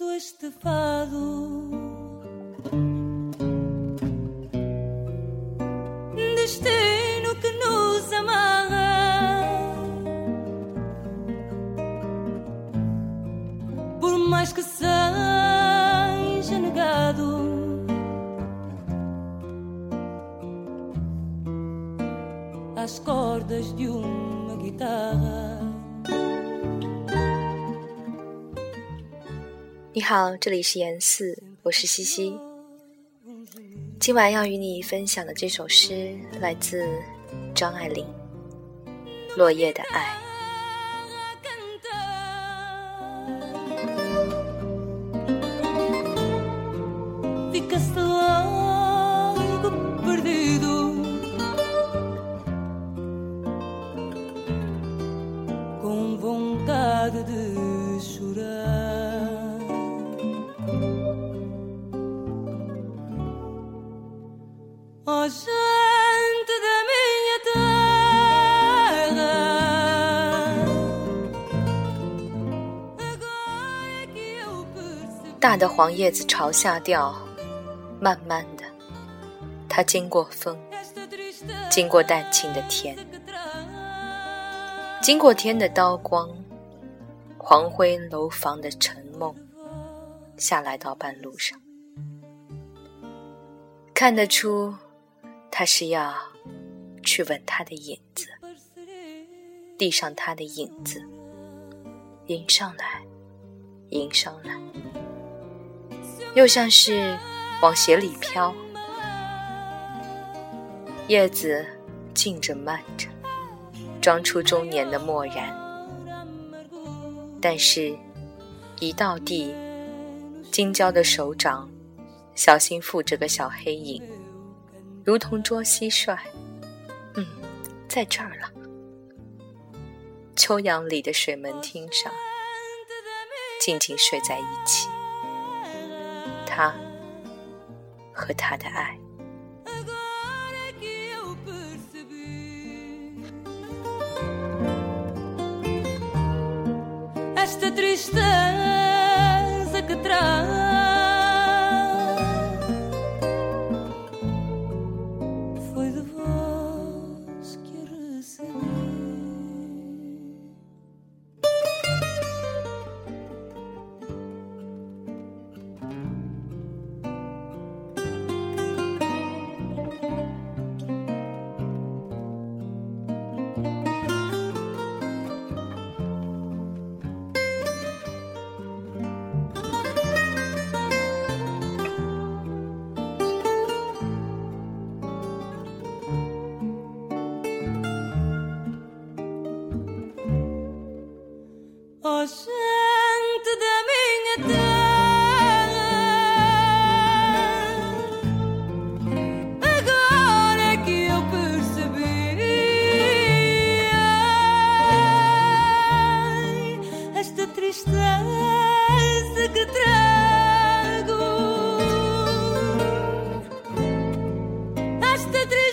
ouço este fado. Destino que nos amarra. Por mais que seja negado. Às cordas de uma guitarra. 你好，这里是严四，我是西西。今晚要与你分享的这首诗来自张爱玲，《落叶的爱》。大的黄叶子朝下掉，慢慢的，它经过风，经过淡青的天，经过天的刀光，黄灰楼房的沉梦，下来到半路上，看得出，他是要去吻他的影子，递上他的影子，迎上来，迎上来，又像是往鞋里飘，叶子静着慢着。装出中年的漠然，但是，一到地，金焦的手掌小心附着个小黑影，如同捉蟋蟀，嗯，在这儿了。秋阳里的水门汀上，静静睡在一起，他和他的爱。oh, gente da minha terra. Agora é que eu percebi esta tristeza que trago. Esta tristeza.